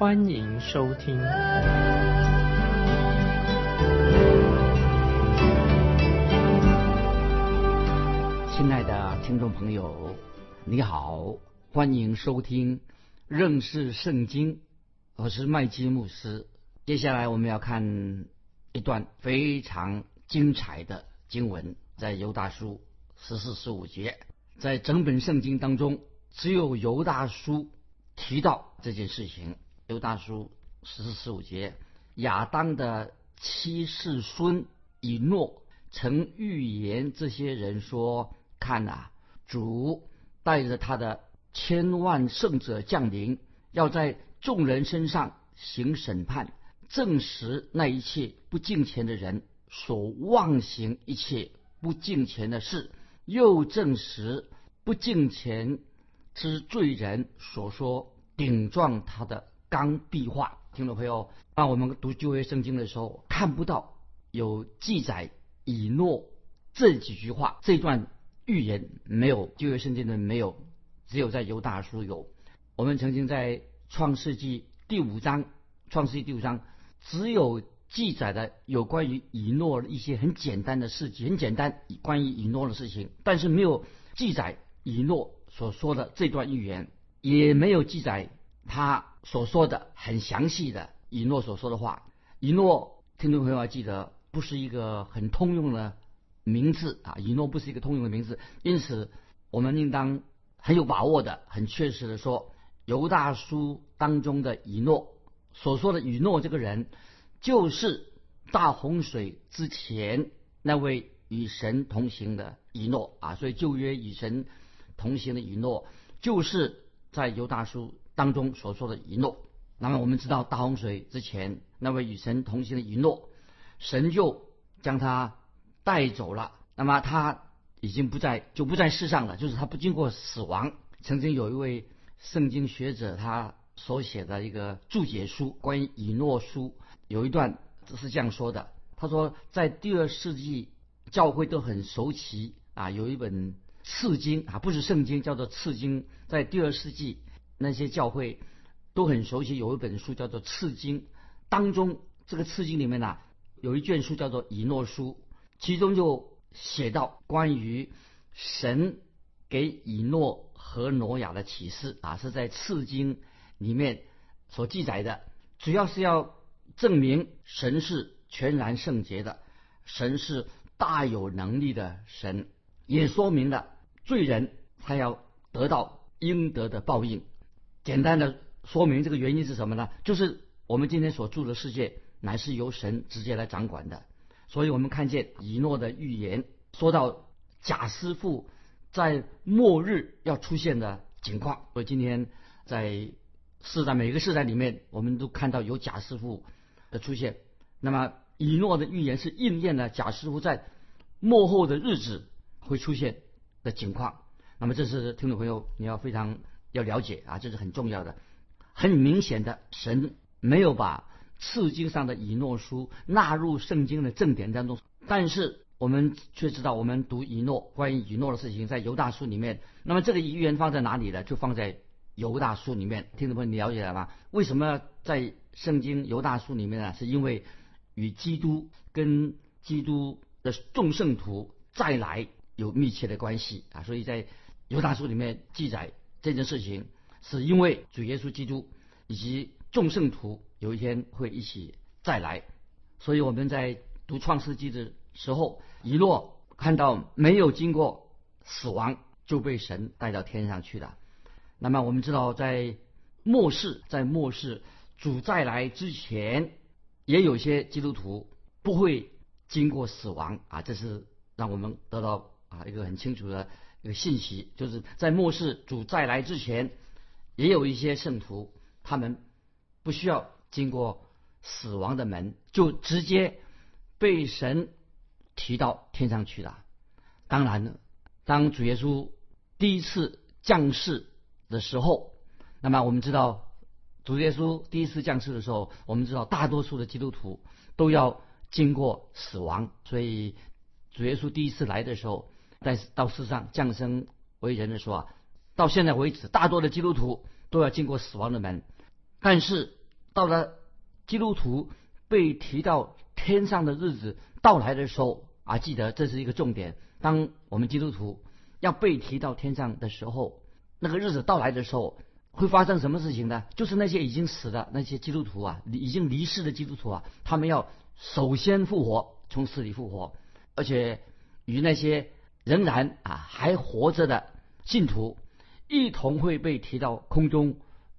欢迎收听。亲爱的听众朋友，你好，欢迎收听认识圣经，我是麦基牧师。接下来我们要看一段非常精彩的经文。在犹大书十四十五节，在整本圣经当中，只有犹大书提到这件事情。犹大书十四十五节，亚当的七世孙以诺曾预言这些人说：“看呐，主带着他的千万圣者降临，要在众人身上行审判，证实那一切不敬虔的人所妄行一切。”不敬虔的事，又证实不敬虔之罪人所说顶撞他的刚壁画。听众朋友，当我们读旧约圣经的时候，看不到有记载以诺这几句话，这段预言没有旧约圣经的没有，只有在犹大书有。我们曾经在创世纪第五章，创世纪第五章只有。记载的有关于以诺一些很简单的事情，很简单关于以诺的事情，但是没有记载以诺所说的这段预言，也没有记载他所说的很详细的以诺所说的话。以诺，听众朋友要记得，不是一个很通用的名字啊，以诺不是一个通用的名字，因此我们应当很有把握的、很确实的说，犹大书当中的以诺所说的以诺这个人。就是大洪水之前那位与神同行的以诺啊，所以旧约与神同行的以诺，就是在犹大书当中所说的以诺。那么我们知道大洪水之前那位与神同行的以诺，神就将他带走了。那么他已经不在，就不在世上了，就是他不经过死亡。曾经有一位圣经学者他所写的一个注解书，关于以诺书。有一段是这样说的，他说在第二世纪教会都很熟悉啊，有一本次经啊，不是圣经，叫做次经。在第二世纪那些教会都很熟悉，有一本书叫做次经，当中这个次经里面呢，有一卷书叫做以诺书，其中就写到关于神给以诺和挪亚的启示啊，是在次经里面所记载的，主要是要。证明神是全然圣洁的，神是大有能力的神，也说明了罪人他要得到应得的报应。简单的说明这个原因是什么呢？就是我们今天所住的世界乃是由神直接来掌管的，所以我们看见以诺的预言说到贾师傅在末日要出现的情况。所以今天在世代每个世代里面，我们都看到有贾师傅。的出现，那么以诺的预言是应验了贾师傅在末后的日子会出现的情况。那么这是听众朋友你要非常要了解啊，这是很重要的。很明显的，神没有把次经上的以诺书纳入圣经的正典当中，但是我们却知道，我们读以诺关于以诺的事情在犹大书里面。那么这个预言放在哪里呢？就放在犹大书里面。听众朋友，你了解了吗？为什么在？圣经犹大书里面呢，是因为与基督跟基督的众圣徒再来有密切的关系啊，所以在犹大书里面记载这件事情，是因为主耶稣基督以及众圣徒有一天会一起再来，所以我们在读创世纪的时候，一诺看到没有经过死亡就被神带到天上去了。那么我们知道在末世，在末世。主再来之前，也有些基督徒不会经过死亡啊，这是让我们得到啊一个很清楚的有信息，就是在末世主再来之前，也有一些圣徒他们不需要经过死亡的门，就直接被神提到天上去了。当然了，当主耶稣第一次降世的时候，那么我们知道，主耶稣第一次降世的时候，我们知道大多数的基督徒都要经过死亡，所以主耶稣第一次来的时候，在到世上降生为人的时候啊，到现在为止，大多的基督徒都要经过死亡的门。但是到了基督徒被提到天上的日子到来的时候啊，记得这是一个重点。当我们基督徒要被提到天上的时候，那个日子到来的时候，会发生什么事情呢？就是那些已经死的那些基督徒啊，已经离世的基督徒啊，他们要首先复活，从死里复活，而且与那些仍然啊还活着的信徒一同会被提到空中。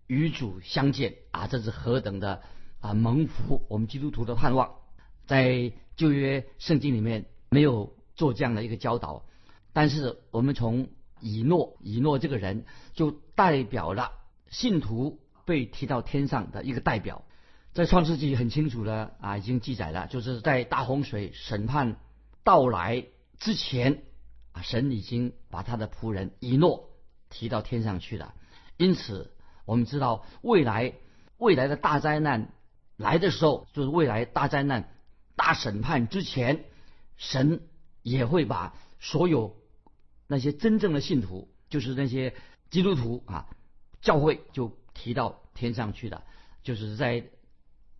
与主相见啊，这是何等的啊蒙福！我们基督徒的盼望，在旧约圣经里面没有做这样的一个教导，但是我们从以诺，以诺这个人就代表了信徒被提到天上的一个代表，在创世纪很清楚的啊已经记载了，就是在大洪水审判到来之前啊，神已经把他的仆人以诺提到天上去了，因此。我们知道，未来未来的大灾难来的时候，就是未来大灾难大审判之前，神也会把所有那些真正的信徒，就是那些基督徒啊，教会就提到天上去的，就是在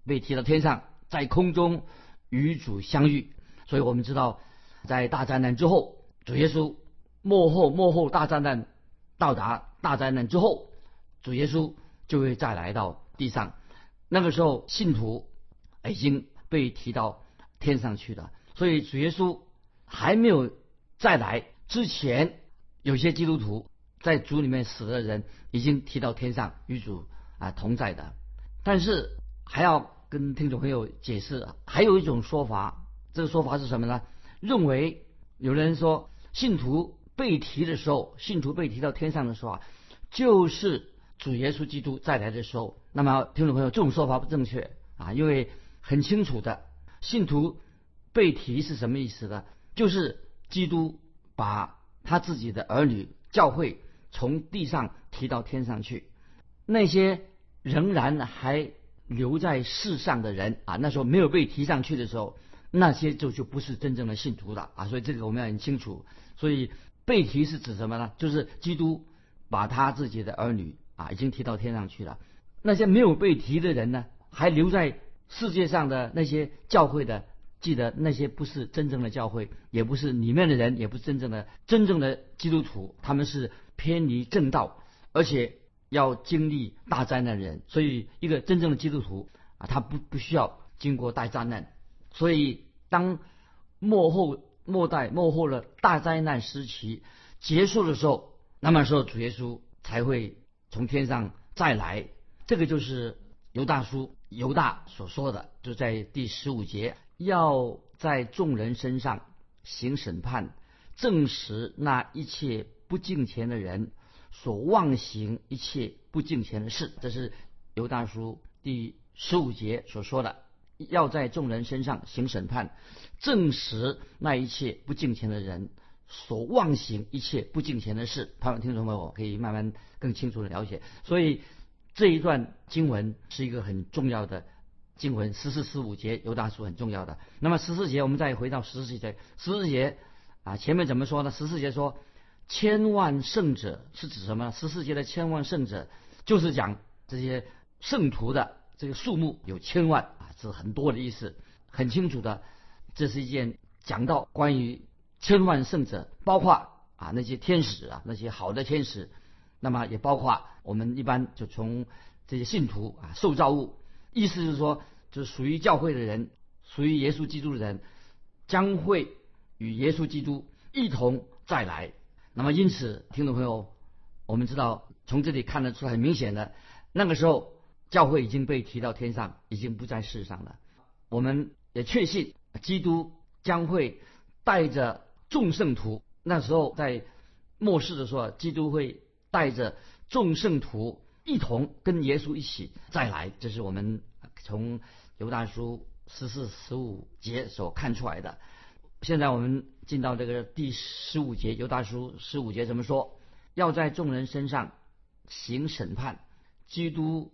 被提到天上，在空中与主相遇。所以我们知道，在大灾难之后，主耶稣幕后幕后大灾难到达大灾难之后。主耶稣就会再来到地上，那个时候信徒已经被提到天上去了。所以主耶稣还没有再来之前，有些基督徒在主里面死的人已经提到天上与主啊同在的。但是还要跟听众朋友解释，还有一种说法，这个说法是什么呢？认为有人说信徒被提的时候，信徒被提到天上的时候啊，就是。主耶稣基督再来的时候，那么听众朋友，这种说法不正确啊，因为很清楚的，信徒被提是什么意思呢？就是基督把他自己的儿女教会从地上提到天上去，那些仍然还留在世上的人啊，那时候没有被提上去的时候，那些就就不是真正的信徒了啊，所以这个我们要很清楚。所以被提是指什么呢？就是基督把他自己的儿女。啊，已经提到天上去了。那些没有被提的人呢，还留在世界上的那些教会的，记得那些不是真正的教会，也不是里面的人，也不是真正的真正的基督徒，他们是偏离正道，而且要经历大灾难的人。所以，一个真正的基督徒啊，他不不需要经过大灾难。所以，当末后末代末后的大灾难时期结束的时候，那么时候主耶稣才会。从天上再来，这个就是犹大叔犹大所说的，就在第十五节，要在众人身上行审判，证实那一切不敬虔的人所妄行一切不敬虔的事。这是犹大叔第十五节所说的，要在众人身上行审判，证实那一切不敬虔的人。所妄行一切不敬虔的事，盼望听众朋友可以慢慢更清楚的了解。所以这一段经文是一个很重要的经文，十四十五节犹大书很重要的。那么十四节，我们再回到十四节，十四节啊，前面怎么说呢？十四节说千万圣者是指什么？十四节的千万圣者就是讲这些圣徒的这个数目有千万，是很多的意思，很清楚的。这是一件讲到关于。千万圣者，包括啊那些天使啊那些好的天使，那么也包括我们一般就从这些信徒啊受造物，意思是说，就是属于教会的人，属于耶稣基督的人，将会与耶稣基督一同再来。那么因此，听众朋友，我们知道从这里看得出很明显的，那个时候教会已经被提到天上，已经不在世上了。我们也确信基督将会带着。众圣徒那时候在末世的时候，基督会带着众圣徒一同跟耶稣一起再来。这是我们从犹大书十四、十五节所看出来的。现在我们进到这个第十五节，犹大书十五节怎么说？要在众人身上行审判，基督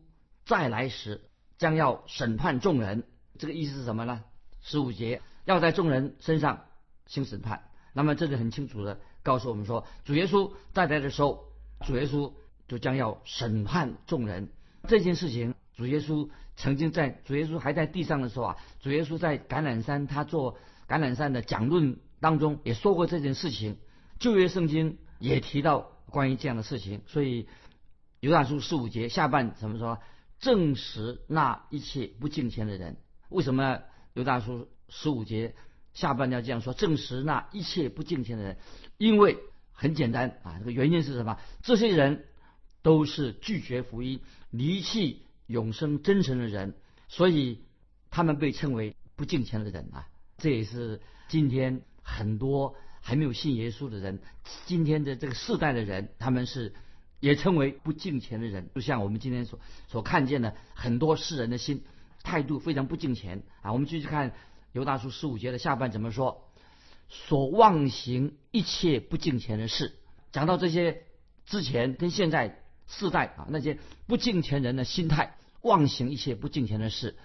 再来时将要审判众人。这个意思是什么呢？十五节要在众人身上行审判，那么这里很清楚的告诉我们说，主耶稣再来的时候，主耶稣就将要审判众人。这件事情，主耶稣曾经在主耶稣还在地上的时候啊，主耶稣在橄榄山他做橄榄山的讲论当中也说过这件事情，旧约圣经也提到。关于这样的事情，所以犹大书十五节下半怎么说？证实那一切不敬虔的人。为什么刘大叔十五节下半段这样说？证实那一切不敬虔的人，因为很简单啊，这个原因是什么？这些人都是拒绝福音、离弃永生真诚的人，所以他们被称为不敬虔的人啊。这也是今天很多。还没有信耶稣的人，今天的这个世代的人，他们是也称为不敬虔的人，就像我们今天所所看见的很多世人的心态度非常不敬虔啊。我们继续看犹大书十五节的下半怎么说？所妄行一切不敬虔的事，讲到这些之前跟现在世代啊那些不敬虔人的心态，妄行一切不敬虔的事，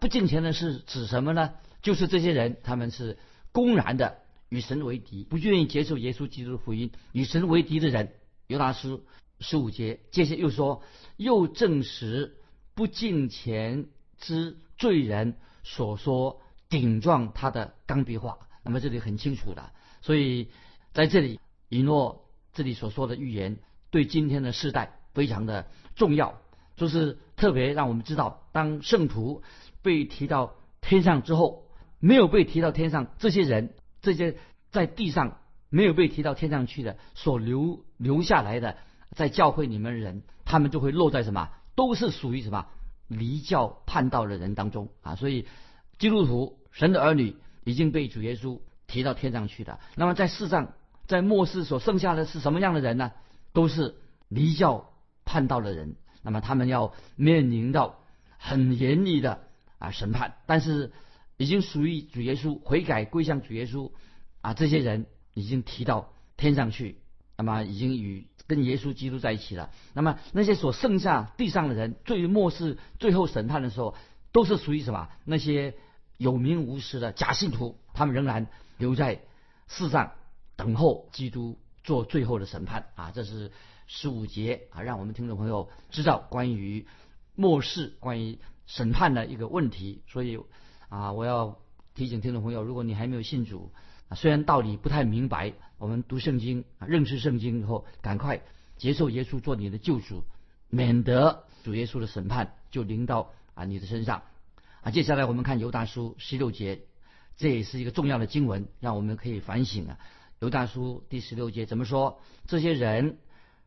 不敬虔的事指什么呢？就是这些人他们是公然的。与神为敌，不愿意接受耶稣基督的福音，与神为敌的人，犹大书十五节，接着又说，又证实不敬虔之罪人所说顶撞他的钢笔话。那么这里很清楚的，所以在这里以诺这里所说的预言，对今天的世代非常的重要，就是特别让我们知道，当圣徒被提到天上之后，没有被提到天上，这些人。这些在地上没有被提到天上去的，所留留下来的，在教会里面的人，他们就会落在什么？都是属于什么离教叛道的人当中啊！所以基督徒、神的儿女已经被主耶稣提到天上去的。那么在世上，在末世所剩下的是什么样的人呢？都是离教叛道的人。那么他们要面临到很严厉的啊审判，但是。已经属于主耶稣悔改归向主耶稣啊，这些人已经提到天上去，那么已经与跟耶稣基督在一起了。那么那些所剩下地上的人，最末世最后审判的时候，都是属于什么？那些有名无实的假信徒，他们仍然留在世上等候基督做最后的审判啊。这是十五节啊，让我们听众朋友知道关于末世、关于审判的一个问题，所以。啊，我要提醒听众朋友，如果你还没有信主，虽然道理不太明白，我们读圣经啊，认识圣经以后，赶快接受耶稣做你的救主，免得主耶稣的审判就临到啊你的身上。啊，接下来我们看犹大书十六节，这也是一个重要的经文，让我们可以反省啊。犹大书第十六节怎么说？这些人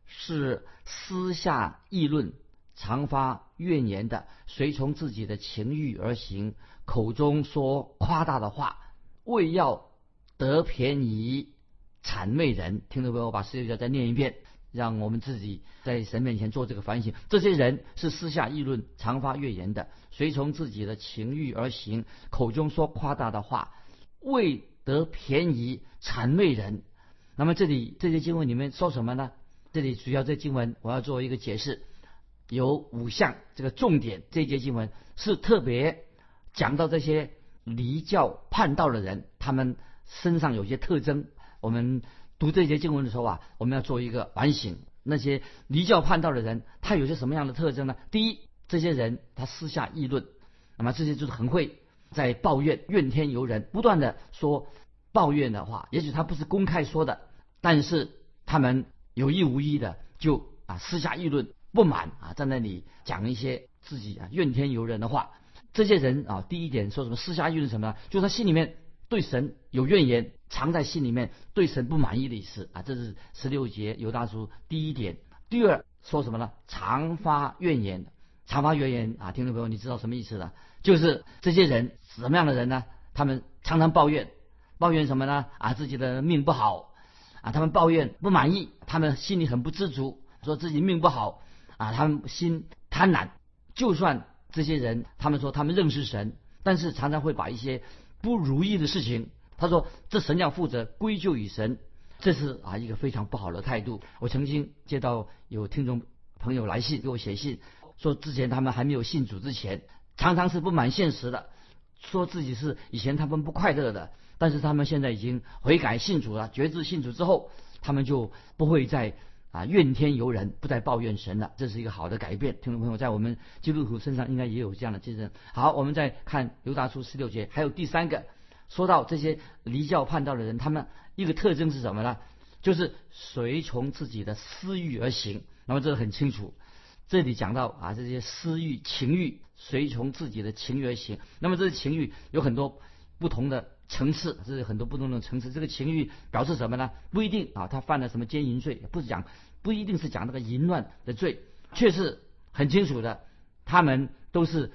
是私下议论。常发怨言的，随从自己的情欲而行，口中说夸大的话，为要得便宜，谄媚人。听到没有？我把十六节再念一遍，让我们自己在神面前做这个反省。这些人是私下议论、常发怨言的，随从自己的情欲而行，口中说夸大的话，为得便宜，谄媚人。那么这里这些经文里面说什么呢？这里主要这经文我要做一个解释。有五项这个重点，这节经文是特别讲到这些离教叛道的人，他们身上有些特征。我们读这节经文的时候啊，我们要做一个反省。那些离教叛道的人，他有些什么样的特征呢？第一，这些人他私下议论，那么这些就是很会在抱怨、怨天尤人，不断的说抱怨的话。也许他不是公开说的，但是他们有意无意的就啊私下议论。不满啊，在那里讲一些自己啊怨天尤人的话。这些人啊，第一点说什么私下议论什么呢？就是他心里面对神有怨言，藏在心里面，对神不满意的意思啊。这是十六节犹大书第一点。第二说什么呢？常发怨言，常发怨言啊，听众朋友，你知道什么意思呢？就是这些人什么样的人呢？他们常常抱怨，抱怨什么呢？啊，自己的命不好啊，他们抱怨不满意，他们心里很不知足，说自己命不好。啊，他们心贪婪，就算这些人，他们说他们认识神，但是常常会把一些不如意的事情，他说这神要负责归咎于神，这是啊一个非常不好的态度。我曾经接到有听众朋友来信给我写信，说之前他们还没有信主之前，常常是不满现实的，说自己是以前他们不快乐的，但是他们现在已经悔改信主了，觉知信主之后，他们就不会再。啊，怨天尤人，不再抱怨神了，这是一个好的改变。听众朋友，在我们基督徒身上应该也有这样的见证。好，我们再看犹大书十六节，还有第三个，说到这些离教叛道的人，他们一个特征是什么呢？就是随从自己的私欲而行。那么这个很清楚，这里讲到啊，这些私欲、情欲，随从自己的情欲而行。那么这些情欲有很多不同的。层次，这是很多不同的层次。这个情欲表示什么呢？不一定啊，他犯了什么奸淫罪，不是讲，不一定是讲那个淫乱的罪，却是很清楚的，他们都是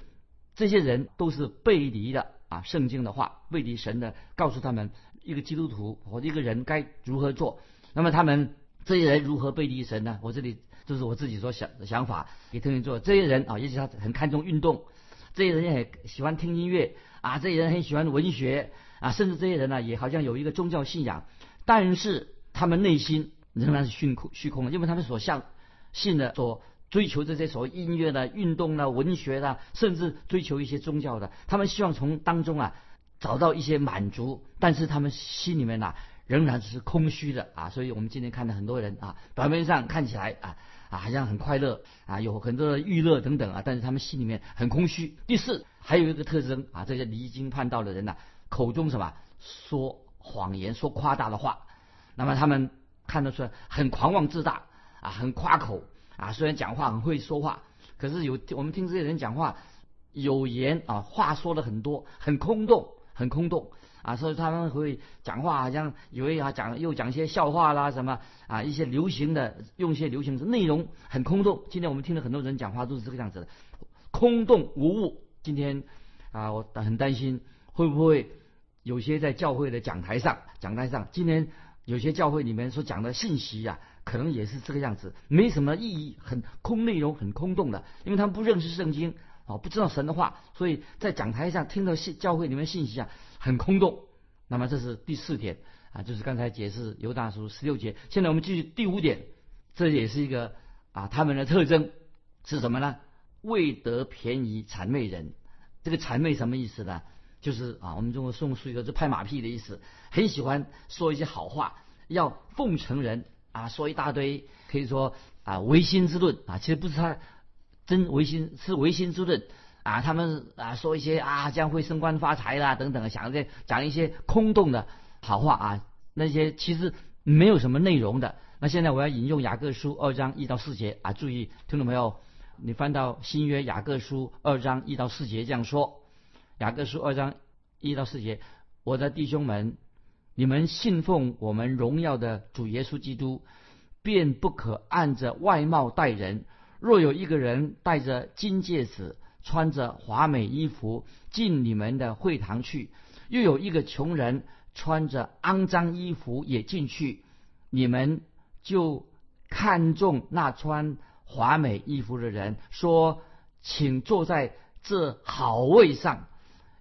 这些人都是背离的啊，圣经的话，背离神的，告诉他们一个基督徒或者一个人该如何做。那么他们这些人如何背离神呢？我这里就是我自己所想的想法，给听人做。这些人啊，也许他很看重运动，这些人也喜欢听音乐啊，这些人很喜欢文学。啊，甚至这些人呢，也好像有一个宗教信仰，但是他们内心仍然是虚空虚空的，因为他们所向信的、所追求这些所谓音乐的、运动的、文学的，甚至追求一些宗教的，他们希望从当中啊找到一些满足，但是他们心里面呐仍然是空虚的啊。所以我们今天看到很多人啊，表面上看起来啊啊好像很快乐啊，有很多的娱乐等等啊，但是他们心里面很空虚。第四，还有一个特征啊，这些离经叛道的人呐。口中什么说谎言、说夸大的话，那么他们看得出来很狂妄自大啊，很夸口啊。虽然讲话很会说话，可是有我们听这些人讲话有言啊，话说的很多，很空洞，很空洞啊。所以他们会讲话好像以为啊讲又讲一些笑话啦什么啊，一些流行的用一些流行的内容很空洞。今天我们听了很多人讲话都是这个样子的，空洞无物。今天啊，我很担心。会不会有些在教会的讲台上，讲台上，今天有些教会里面所讲的信息呀，可能也是这个样子，没什么意义，很空，内容很空洞的，因为他们不认识圣经啊，不知道神的话，所以在讲台上听到信教会里面信息啊，很空洞。那么这是第四点啊，就是刚才解释犹大书十六节。现在我们继续第五点，这也是一个啊他们的特征是什么呢？未得便宜谄媚人。这个谄媚什么意思呢？就是啊，我们中国送书一个是拍马屁的意思，很喜欢说一些好话，要奉承人啊，说一大堆，可以说啊唯心之论啊，其实不是他真唯心，是唯心之论啊。他们啊说一些啊将会升官发财啦等等，想这讲一些空洞的好话啊，那些其实没有什么内容的。那现在我要引用雅各书二章一到四节啊，注意听众朋友，你翻到新约雅各书二章一到四节这样说。雅各书二章一到四节，我的弟兄们，你们信奉我们荣耀的主耶稣基督，便不可按着外貌待人。若有一个人戴着金戒指，穿着华美衣服进你们的会堂去，又有一个穷人穿着肮脏衣服也进去，你们就看中那穿华美衣服的人，说：“请坐在这好位上。”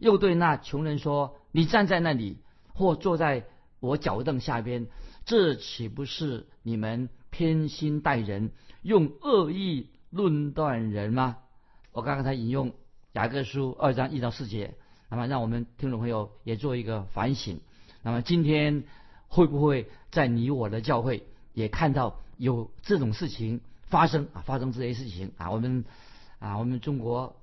又对那穷人说：“你站在那里，或坐在我脚凳下边，这岂不是你们偏心待人，用恶意论断人吗？”我刚刚才引用雅各书二章一到四节，那么让我们听众朋友也做一个反省。那么今天会不会在你我的教会也看到有这种事情发生啊？发生这些事情啊？我们啊，我们中国。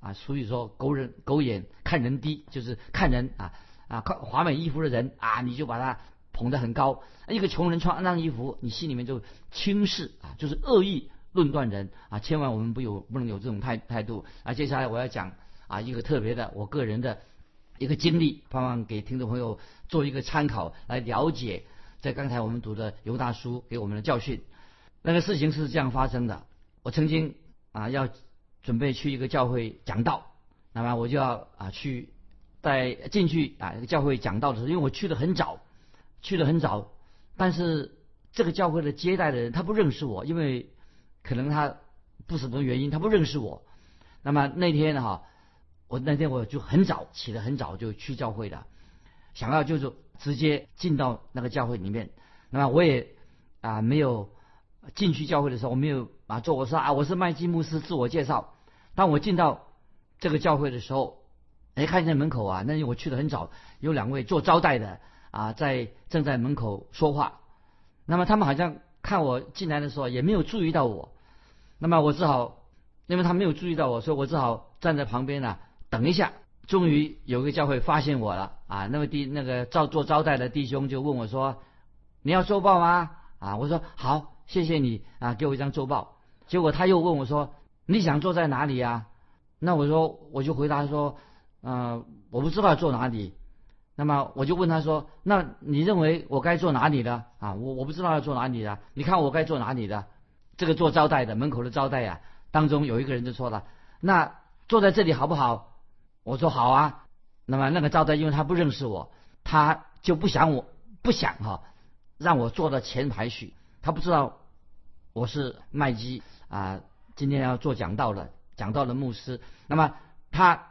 啊，所以说“狗人狗眼看人低”，就是看人啊啊，看华美衣服的人啊，你就把他捧得很高；一个穷人穿肮脏衣服，你心里面就轻视啊，就是恶意论断人啊。千万我们不有不能有这种态态度啊。接下来我要讲啊一个特别的我个人的一个经历，盼望给听众朋友做一个参考，来了解在刚才我们读的尤大叔给我们的教训。那个事情是这样发生的，我曾经啊要。准备去一个教会讲道，那么我就要啊去在进去啊一个教会讲道的时候，因为我去的很早，去的很早，但是这个教会的接待的人他不认识我，因为可能他不什么原因，他不认识我。那么那天哈，我那天我就很早起得很早就去教会了，想要就是直接进到那个教会里面。那么我也啊没有进去教会的时候，我没有啊做我说啊我是麦基牧师自我介绍。当我进到这个教会的时候，哎看见门口啊，那我去的很早，有两位做招待的啊在正在门口说话。那么他们好像看我进来的时候也没有注意到我，那么我只好。因为他没有注意到我，所以我只好站在旁边呢，等一下。终于有个教会发现我了啊！那位弟那个招做招待的弟兄就问我说：“你要周报吗？”啊，我说：“好，谢谢你啊，给我一张周报。”结果他又问我说：“你想坐在哪里呀？”那我说我就回答说：“嗯，我不知道坐哪里。”那么我就问他说：“那你认为我该坐哪里的？”啊，我我不知道要坐哪里的，你看我该坐哪里的？这个做招待的门口的招待呀。当中有一个人就说了：“那坐在这里好不好？”我说：“好啊。”那么那个招待因为他不认识我，他就不想我不想哈让我坐到前排去。他不知道我是麦基啊，今天要做讲道的讲道的牧师。那么他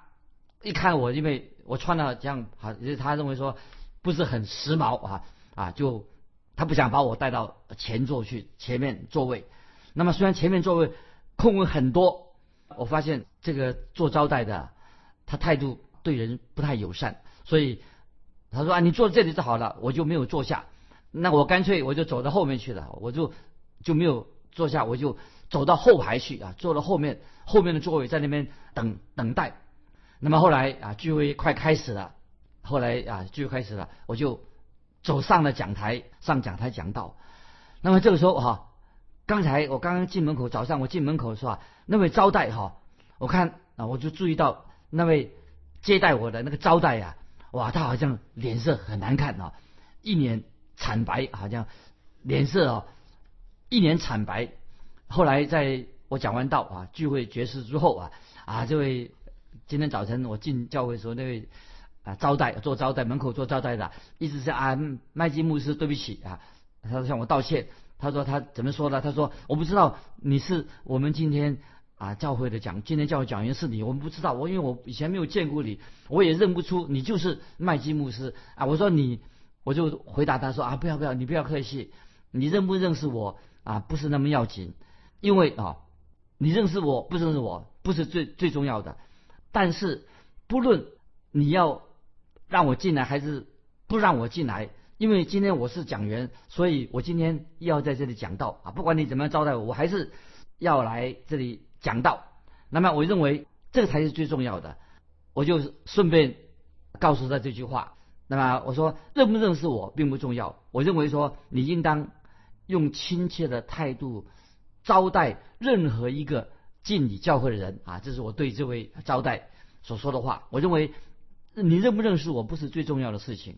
一看我，因为我穿的这样好，他认为说不是很时髦啊啊，就他不想把我带到前座去前面座位。那么虽然前面座位。空位很多，我发现这个做招待的，他态度对人不太友善，所以他说啊，你坐这里就好了，我就没有坐下。那我干脆我就走到后面去了，我就就没有坐下，我就走到后排去啊，坐到后面后面的座位，在那边等等待。那么后来啊，聚会快开始了，后来啊，聚会开始了，我就走上了讲台，上讲台讲道。那么这个时候哈。刚才我刚刚进门口，早上我进门口的时候，那位招待哈，我看啊，我就注意到那位接待我的那个招待呀，哇，他好像脸色很难看啊，一脸惨白，好像脸色啊，一脸惨白。后来在我讲完道啊，聚会结束之后啊，啊，这位今天早晨我进教会的时候，那位啊招待做招待门口做招待的，一直是啊麦基牧师，对不起啊，他向我道歉。他说他怎么说的？他说我不知道你是我们今天啊教会的讲，今天教会讲员是你，我们不知道。我因为我以前没有见过你，我也认不出你就是麦基牧师啊。我说你，我就回答他说啊，不要不要，你不要客气，你认不认识我啊不是那么要紧，因为啊你认识我不认识我不是最最重要的，但是不论你要让我进来还是不让我进来。因为今天我是讲员，所以我今天要在这里讲道啊！不管你怎么样招待我，我还是要来这里讲道。那么我认为这才是最重要的。我就顺便告诉他这句话。那么我说认不认识我并不重要。我认为说你应当用亲切的态度招待任何一个进你教会的人啊！这是我对这位招待所说的话。我认为你认不认识我不是最重要的事情。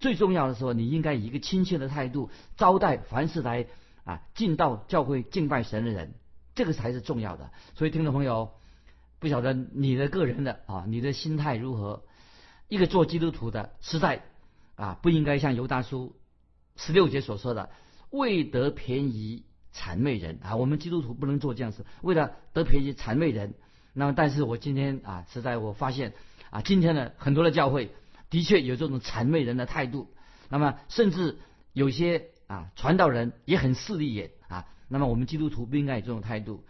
最重要的时候，你应该以一个亲切的态度招待凡是来啊进到教会敬拜神的人，这个才是重要的。所以，听众朋友，不晓得你的个人的啊，你的心态如何？一个做基督徒的实在啊，不应该像犹大书十六节所说的，为得便宜谄媚人啊。我们基督徒不能做这样子，为了得便宜谄媚人。那么，但是我今天啊，实在我发现啊，今天的很多的教会。的确有这种谄媚人的态度，那么甚至有些啊传道人也很势利眼啊。那么我们基督徒不应该有这种态度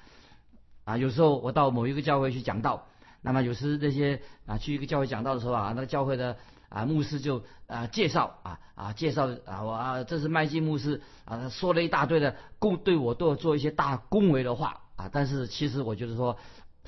啊。有时候我到某一个教会去讲道，那么有时那些啊去一个教会讲道的时候啊，那个教会的啊牧师就啊介绍啊啊介绍啊我啊这是麦基牧师啊，他说了一大堆的恭对我都要做一些大恭维的话啊。但是其实我就是说。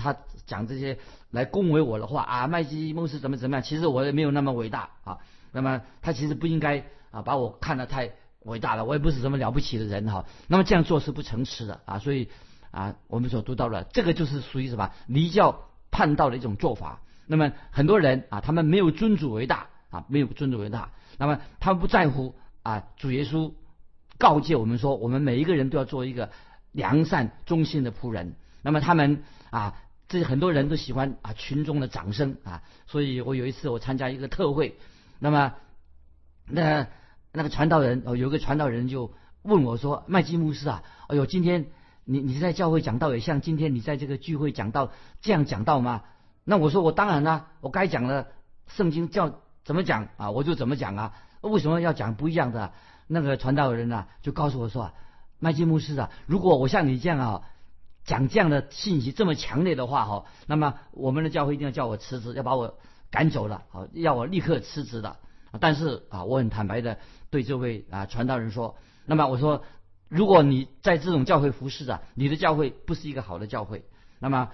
他讲这些来恭维我的话啊，麦基牧师怎么怎么样？其实我也没有那么伟大啊。那么他其实不应该啊把我看得太伟大了，我也不是什么了不起的人哈。那么这样做是不诚实的啊。所以啊，我们所读到的这个就是属于什么离教叛道的一种做法。那么很多人啊，他们没有尊主为大啊，没有尊主为大。那么他们不在乎啊，主耶稣告诫我们说，我们每一个人都要做一个良善忠心的仆人。那么他们啊。这很多人都喜欢啊群众的掌声啊，所以我有一次我参加一个特会，那么那那个传道人哦，有个传道人就问我说：“麦基牧师啊，哎呦，今天你你在教会讲道也像今天你在这个聚会讲道这样讲道吗？那我说我当然啦，我该讲的圣经教怎么讲啊，我就怎么讲啊。为什么要讲不一样的？那个传道人呢，就告诉我说，麦基牧师啊，如果我像你这样啊，讲这样的信息这么强烈的话哈，那么我们的教会一定要叫我辞职，要把我赶走了，好，要我立刻辞职的。但是啊，我很坦白的对这位啊传道人说，那么我说，如果你在这种教会服侍啊，你的教会不是一个好的教会。那么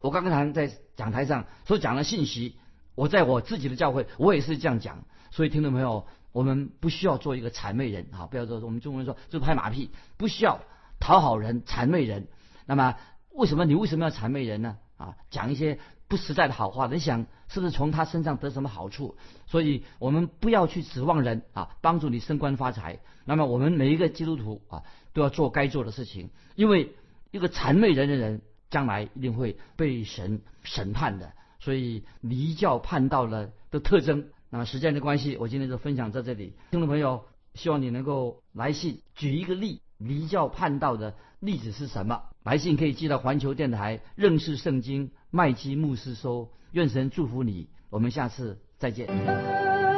我刚刚在讲台上所讲的信息，我在我自己的教会我也是这样讲。所以听众朋友，我们不需要做一个谄媚人啊，不要说我们中国人说就拍马屁，不需要讨好人、谄媚人。那么为什么你为什么要谄媚人呢？啊，讲一些不实在的好话，你想是不是从他身上得什么好处？所以我们不要去指望人啊，帮助你升官发财。那么我们每一个基督徒啊，都要做该做的事情，因为一个谄媚人的人，将来一定会被神审判的。所以离教叛道了的特征。那么时间的关系，我今天就分享在这里。听众朋友，希望你能够来信举一个例，离教叛道的例子是什么？来信可以寄到环球电台认识圣经麦基牧师收。愿神祝福你，我们下次再见。